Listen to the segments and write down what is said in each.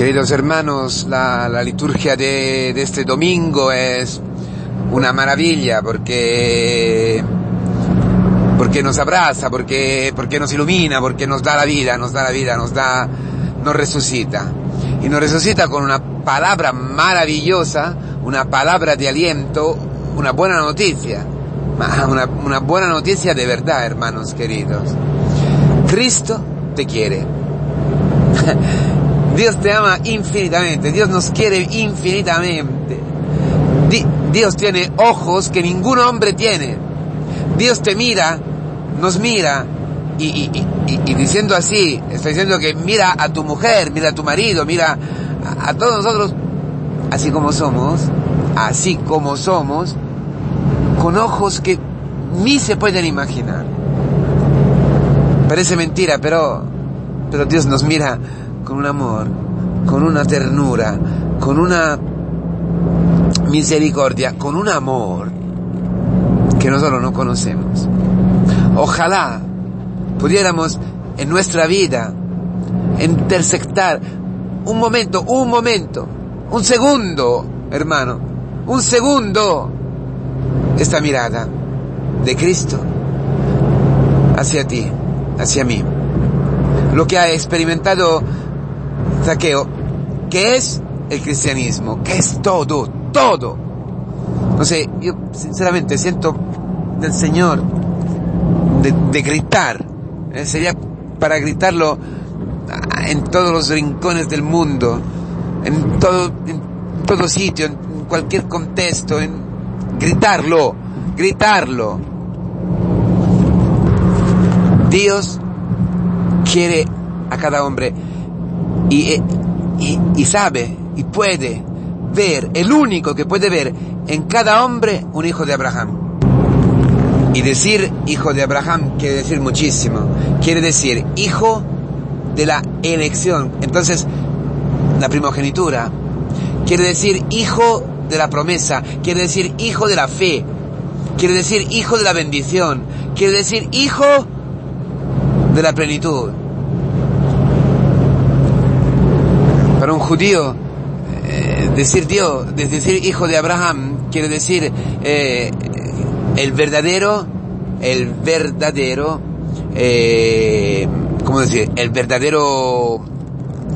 Queridos hermanos, la, la liturgia de, este domingo es una maravilla porque, porque nos abraza, porque, porque nos ilumina, porque nos da la vida, nos da la vida, nos da, nos resucita. Y nos resucita con una palabra maravillosa, una palabra de aliento, una buena noticia. Una, una buena noticia de verdad, hermanos queridos. Cristo te quiere. Dios te ama infinitamente, Dios nos quiere infinitamente. Dios tiene ojos que ningún hombre tiene. Dios te mira, nos mira, y, diciendo así, está diciendo que mira a tu mujer, mira a tu marido, mira a, a todos nosotros, así como somos, así como somos, con ojos que ni se pueden imaginar. Parece mentira, pero, pero Dios nos mira con un amor, con una ternura, con una misericordia, con un amor que nosotros no conocemos. Ojalá pudiéramos en nuestra vida intersectar un momento, un momento, un segundo, hermano, un segundo, esta mirada de Cristo hacia ti, hacia mí. Lo que ha experimentado Zaqueo, que es el cristianismo, que es todo, todo. No sé, yo sinceramente siento del Señor de, gritar, eh, sería para gritarlo en todos los rincones del mundo, en todo, en todo sitio, en cualquier contexto, en gritarlo, gritarlo. Dios quiere a cada hombre y, y, y sabe y puede ver, el único que puede ver en cada hombre un hijo de Abraham. Y decir hijo de Abraham quiere decir muchísimo. Quiere decir hijo de la elección. Entonces, la primogenitura. Quiere decir hijo de la promesa. Quiere decir hijo de la fe. Quiere decir hijo de la bendición. Quiere decir hijo de la plenitud. Un judío, eh, decir Dios, decir hijo de Abraham, quiere decir eh, el verdadero, el verdadero, eh, ¿cómo decir? El verdadero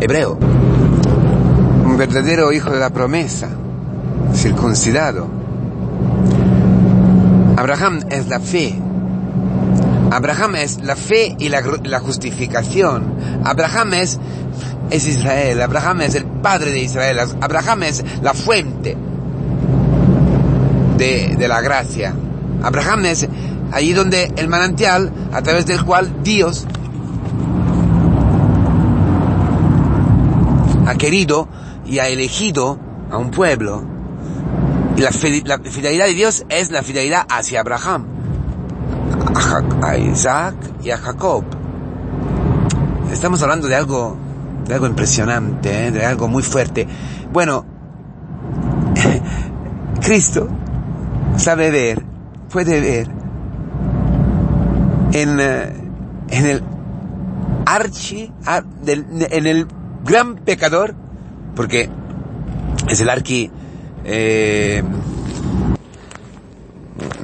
hebreo. Un verdadero hijo de la promesa, circuncidado. Abraham es la fe. Abraham es la fe y la, la justificación. Abraham es, es Israel. Abraham es el padre de Israel. Abraham es la fuente de, de la gracia. Abraham es allí donde el manantial a través del cual Dios ha querido y ha elegido a un pueblo. Y la, fidelidad de Dios es la fidelidad hacia Abraham, a Isaac y a Jacob. Estamos hablando de algo, de algo impresionante, ¿eh? de algo muy fuerte. Bueno, Cristo sabe ver, puede ver en, en el archi, en el gran pecador, porque es el arqui, eh,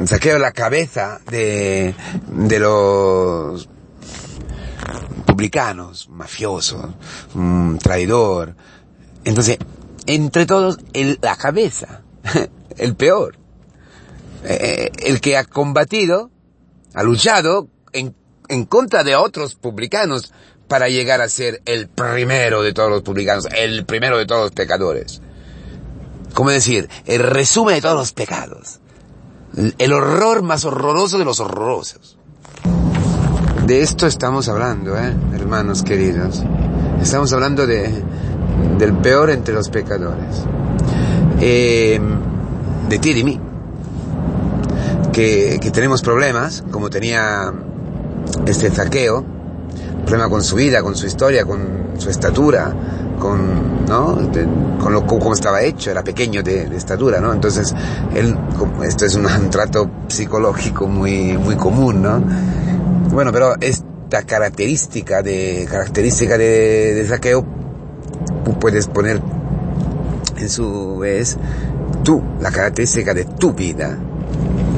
saqueo la cabeza de, de los publicanos, mafiosos, un traidor. Entonces, entre todos, la cabeza, el peor, eh, el que ha combatido, ha luchado en, en contra de otros publicanos para llegar a ser el primero de todos los publicanos, el primero de todos los pecadores. ¿Cómo decir? El resumen de todos los pecados. El horror más horroroso de los horrorosos. De esto estamos hablando, ¿eh? hermanos queridos. Estamos hablando de, del peor entre los pecadores. Eh, de ti y de mí. Que, que tenemos problemas, como tenía este zaqueo, problema con su vida, con su historia, con su estatura, con, ¿no? Con lo, cómo estaba hecho, era pequeño de, de, estatura, ¿no? Entonces, él, esto es un, un trato psicológico muy, muy común, ¿no? Bueno, pero esta característica de, característica de, de saqueo puedes poner en su vez tú, la característica de tu vida,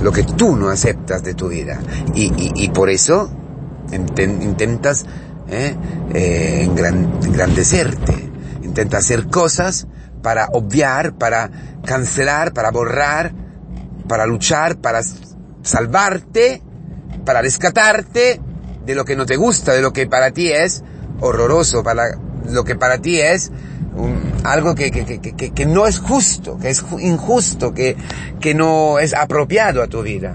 lo que tú no aceptas de tu vida. Y, por eso intentas eh, eh, engrandecerte, intentas hacer cosas para obviar, para cancelar, para borrar, para luchar, para salvarte, para rescatarte de lo que no te gusta, de lo que para ti es horroroso, para lo que para ti es algo que, que, que, que, no es justo, que es injusto, que, no es apropiado a tu vida.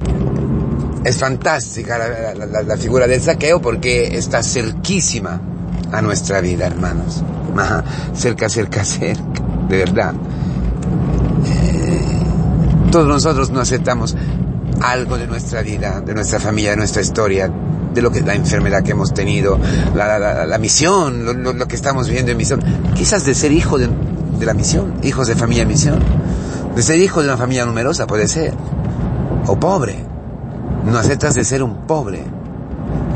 Es fantástica la, figura del saqueo porque está cerquísima a nuestra vida, hermanos. cerca, cerca, cerca, de verdad. Eh, todos nosotros no aceptamos algo de nuestra vida, de nuestra familia, de nuestra historia, de lo que la enfermedad que hemos tenido, la, misión, lo, que estamos viviendo en misión, quizás de ser hijo de, la misión, hijos de familia en misión, de ser hijo de una familia numerosa puede ser, o pobre, no aceptas de ser un pobre,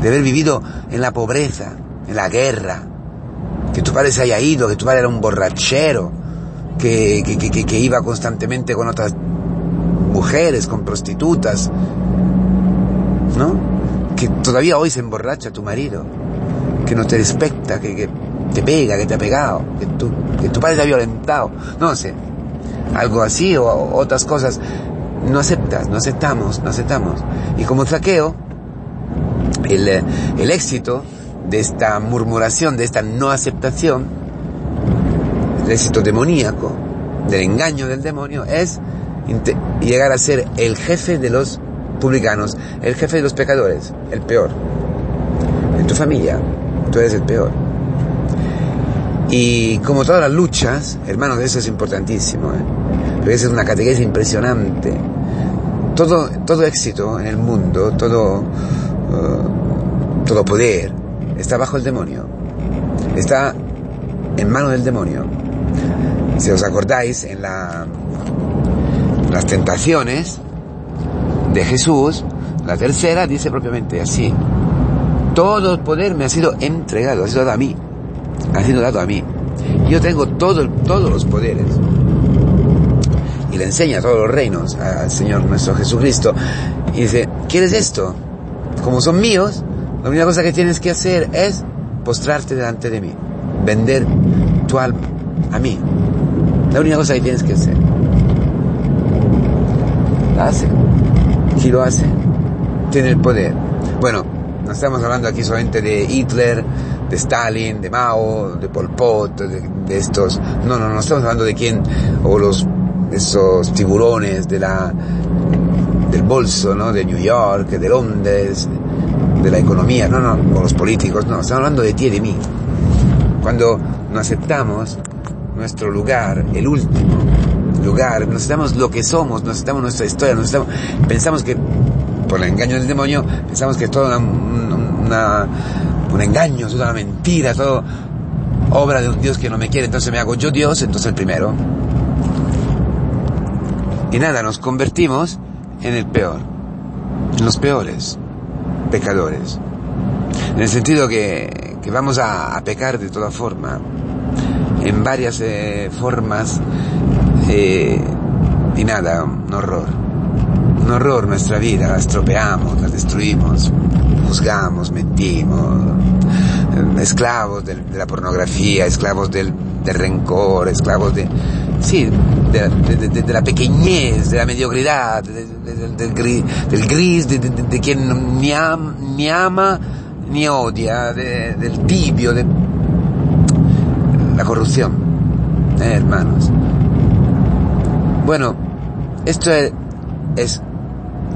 de haber vivido en la pobreza, en la guerra, que tu padre se haya ido, que tu padre era un borrachero, que, que, que iba constantemente con otras mujeres, con prostitutas, ¿no? que todavía hoy se emborracha tu marido, que no te respecta, que, te pega, que te ha pegado, que tu, que tu padre te ha violentado, no sé, algo así o, otras cosas, no aceptas, no aceptamos, no aceptamos. Y como saqueo, el, el éxito de esta murmuración, de esta no aceptación, el éxito demoníaco, del engaño del demonio, es llegar a ser el jefe de los publicanos, el jefe de los pecadores, el peor. En tu familia, tú eres el peor. Y como todas las luchas, hermanos, eso es importantísimo. ¿eh? es una categoría impresionante. Todo, todo éxito en el mundo, todo, uh, todo poder, está bajo el demonio. Está en manos del demonio. Si os acordáis, en la, las tentaciones, de Jesús, la tercera dice propiamente así, todo el poder me ha sido entregado, ha sido dado a mí, ha sido dado a mí. Yo tengo todo, todos los poderes. Y le enseña todos los reinos al Señor nuestro Jesucristo. Y dice, ¿quieres esto? Como son míos, la única cosa que tienes que hacer es postrarte delante de mí, vender tu alma a mí. La única cosa que tienes que hacer. La hace si lo hace, tiene el poder. Bueno, no estamos hablando aquí solamente de Hitler, de Stalin, de Mao, de Pol Pot, de, estos. No, no, no estamos hablando de quién, o los, esos tiburones de la, del bolso, ¿no? De New York, de Londres, de la economía, no, no, o los políticos, no, estamos hablando de ti y de mí. Cuando no aceptamos nuestro lugar, el último, lugar, necesitamos lo que somos, necesitamos nuestra historia, necesitamos, pensamos que, por el engaño del demonio, pensamos que es todo una, un engaño, es una mentira, todo obra de un Dios que no me quiere, entonces me hago yo Dios, entonces el primero. Y nada, nos convertimos en el peor, en los peores pecadores. En el sentido que, que vamos a, a pecar de toda forma, en varias eh, formas eh, y nada, un horror. Un horror nuestra vida, la estropeamos, la destruimos, juzgamos, mentimos, esclavos de, la pornografía, esclavos del, rencor, esclavos de, sí, de, la pequeñez, de la mediocridad, del, gris, del gris, de, quien ni, ni ama ni odia, del tibio, de la corrupción, eh, hermanos. Bueno, esto es,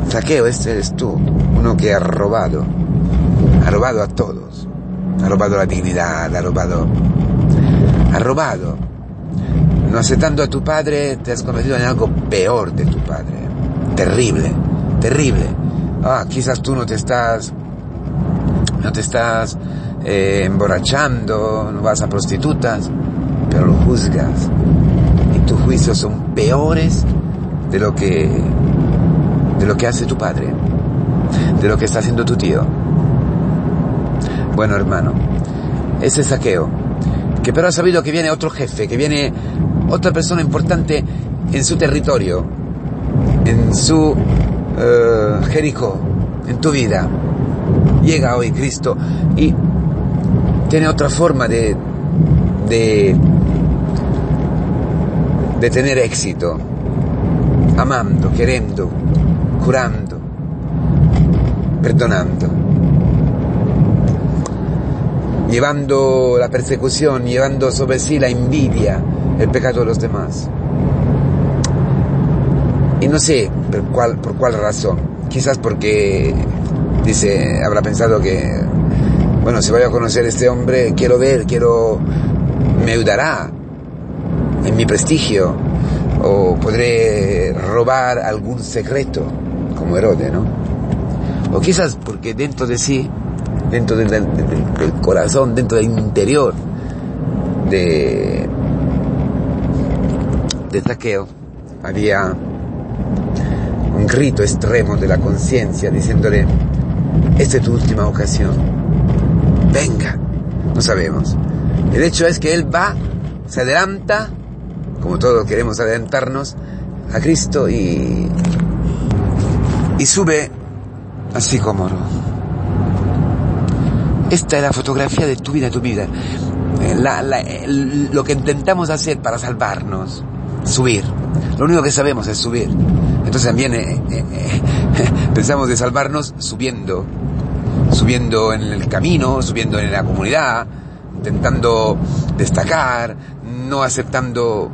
saqueo, este eres tú, uno que ha robado, ha robado a todos, ha robado la dignidad, ha robado, ha robado. No aceptando a tu padre, te has convertido en algo peor de tu padre. Terrible, terrible. Ah, quizás tú no te estás, no te estás eh, emborrachando, no vas a prostitutas, pero lo juzgas tus juicios son peores de lo que de lo que hace tu padre, de lo que está haciendo tu tío. Bueno, hermano, ese saqueo que pero ha sabido que viene otro jefe, que viene otra persona importante en su territorio, en su uh, Jericó, en tu vida. Llega hoy Cristo y tiene otra forma de, de, de tener éxito, amando, queriendo, curando, perdonando, llevando la persecución, llevando sobre sí la envidia, el pecado de los demás. Y no sé por cuál, por cuál razón. Quizás porque, dice, habrá pensado que, bueno, si voy a conocer a este hombre, quiero ver, quiero, me ayudará mi prestigio, o podré robar algún secreto, como Herodes, ¿no? O quizás porque dentro de sí, dentro del, corazón, dentro del interior de, de había un grito extremo de la conciencia diciéndole, esta es tu última ocasión, venga, no sabemos. El hecho es que él va, se adelanta, como todos queremos adelantarnos, a Cristo y, y sube al sicómoro. Esta es la fotografía de tu vida, tu vida. La, lo que intentamos hacer para salvarnos, subir. Lo único que sabemos es subir. Entonces también eh, eh, eh, pensamos de salvarnos subiendo, subiendo en el camino, subiendo en la comunidad, intentando destacar, no aceptando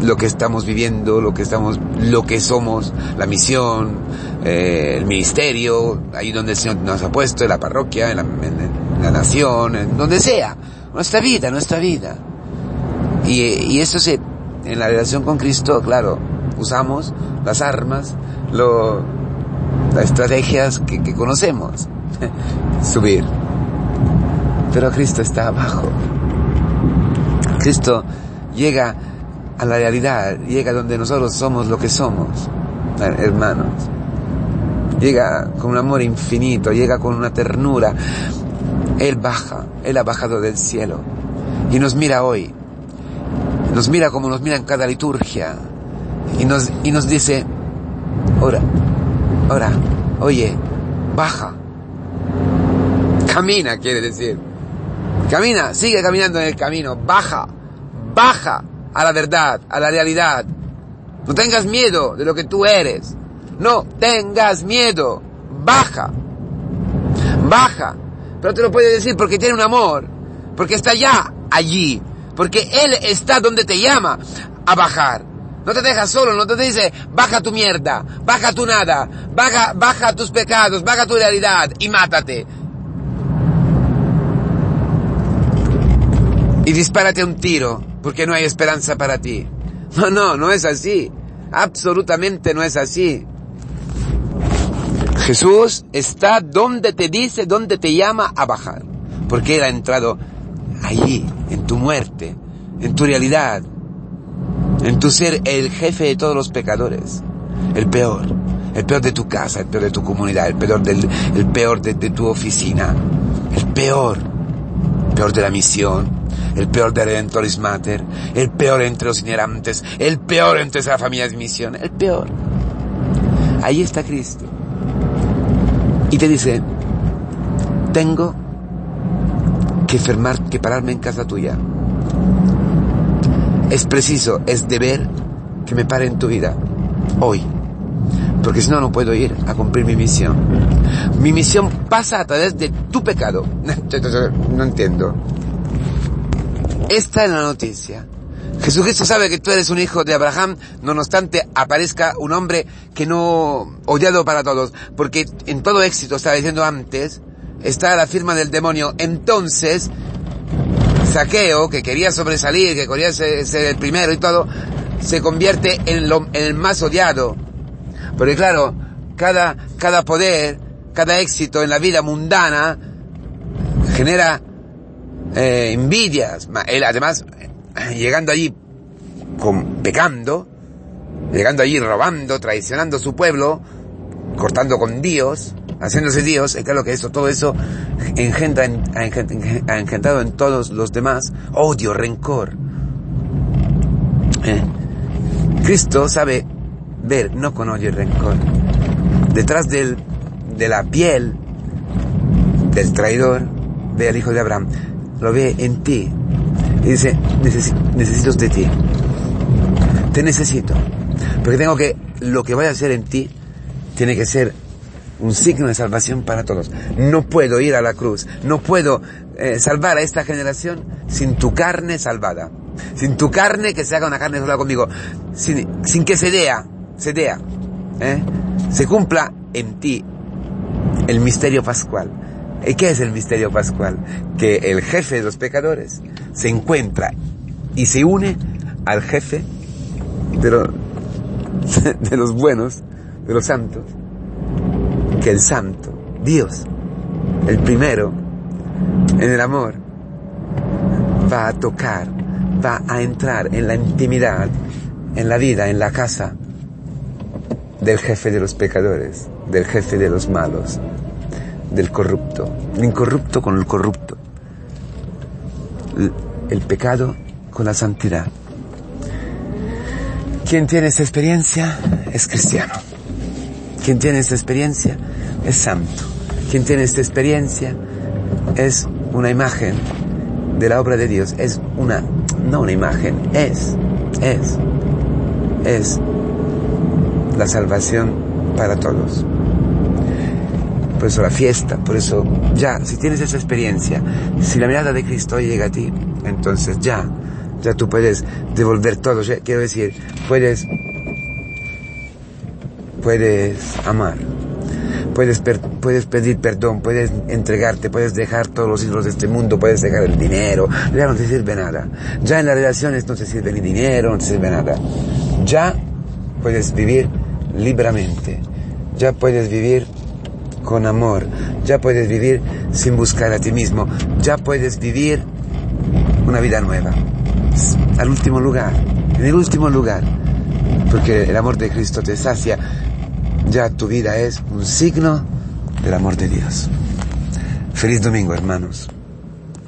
lo que estamos viviendo, lo que estamos, lo que somos, la misión, eh, el ministerio, ahí donde el Señor nos ha puesto, en la parroquia, en la, nación, en donde sea, nuestra vida, nuestra vida. Y, y eso se, en la relación con Cristo, claro, usamos las armas, lo, las estrategias que, que conocemos. Subir. Pero Cristo está abajo. Cristo llega a la realidad, llega donde nosotros somos lo que somos, hermanos. Llega con un amor infinito, llega con una ternura. Él baja, Él ha bajado del cielo y nos mira hoy. Nos mira como nos mira en cada liturgia y nos, y nos dice, ora, ora, oye, baja. Camina, quiere decir. Camina, sigue caminando en el camino, baja, baja a la verdad, a la realidad. No tengas miedo de lo que tú eres. No tengas miedo. Baja. Baja. Pero te lo puede decir porque tiene un amor. Porque está ya allí. Porque Él está donde te llama a bajar. No te deja solo, no te dice, baja tu mierda, baja tu nada, baja, baja tus pecados, baja tu realidad y mátate. Y dispárate un tiro porque no hay esperanza para ti. No, no, no es así. Absolutamente no es así. Jesús está donde te dice, donde te llama a bajar. Porque Él ha entrado allí, en tu muerte, en tu realidad, en tu ser el jefe de todos los pecadores. El peor. El peor de tu casa, el peor de tu comunidad, el peor, del, el peor de, de tu oficina. El peor. Peor de la misión el peor de Redentoris Mater, el peor entre los itinerantes, el peor entre la familia de misión, el peor. Ahí está Cristo. Y te dice, tengo que, firmar, que pararme en casa tuya. Es preciso, es deber que me pare en tu vida, hoy. Porque si no, no puedo ir a cumplir mi misión. Mi misión pasa a través de tu pecado. No entiendo. Esta es la noticia. Jesucristo sabe que tú eres un hijo de Abraham, no obstante aparezca un hombre que no, odiado para todos, porque en todo éxito, estaba diciendo antes, está la firma del demonio. Entonces, Saqueo, que quería sobresalir, que quería ser, el primero y todo, se convierte en, lo, en el más odiado. Porque claro, cada, cada poder, cada éxito en la vida mundana genera eh, envidias. Él además, llegando allí con, pecando, llegando allí robando, traicionando a su pueblo, cortando con Dios, haciéndose Dios, es claro que eso, todo eso engendra, ha engendrado en todos los demás odio, rencor. ¿Eh? Cristo sabe ver, no con odio y rencor. Detrás del, de la piel del traidor, ve al hijo de Abraham, lo ve en ti. Y dice, necesito de ti. Te necesito. Porque tengo que, lo que voy a hacer en ti, tiene que ser un signo de salvación para todos. No puedo ir a la cruz, no puedo eh, salvar a esta generación sin tu carne salvada, sin tu carne que se haga una carne sola conmigo, sin, sin que se dea, se dea, ¿eh? se cumpla en ti el misterio pascual. ¿Y qué es el misterio pascual? Que el jefe de los pecadores se encuentra y se une al jefe de, de los buenos, de los santos, que el santo, Dios, el primero, en el amor, va a tocar, va a entrar en la intimidad, en la vida, en la casa del jefe de los pecadores, del jefe de los malos, del corrupto, el incorrupto con el corrupto, el pecado con la santidad. Quien tiene esa experiencia es cristiano. Quien tiene esta experiencia es santo. Quien tiene esta experiencia es una imagen de la obra de Dios. Es una, no una imagen, es, es, es la salvación para todos. Por eso la fiesta, por eso ya, si tienes esa experiencia, si la mirada de Cristo llega a ti, entonces ya, ya tú puedes devolver todo. Quiero decir, puedes puedes amar, puedes, puedes pedir perdón, puedes entregarte, puedes dejar todos los ídolos de este mundo, puedes dejar el dinero, ya no te sirve nada. Ya en las relaciones no te sirve ni dinero, no te sirve nada. Ya puedes vivir libremente, ya puedes vivir con amor, ya puedes vivir sin buscar a ti mismo, ya puedes vivir una vida nueva. Al último lugar, en el último lugar, porque el amor de Cristo te sacia ya tu vida es un signo del amor de Dios. Feliz domingo, hermanos.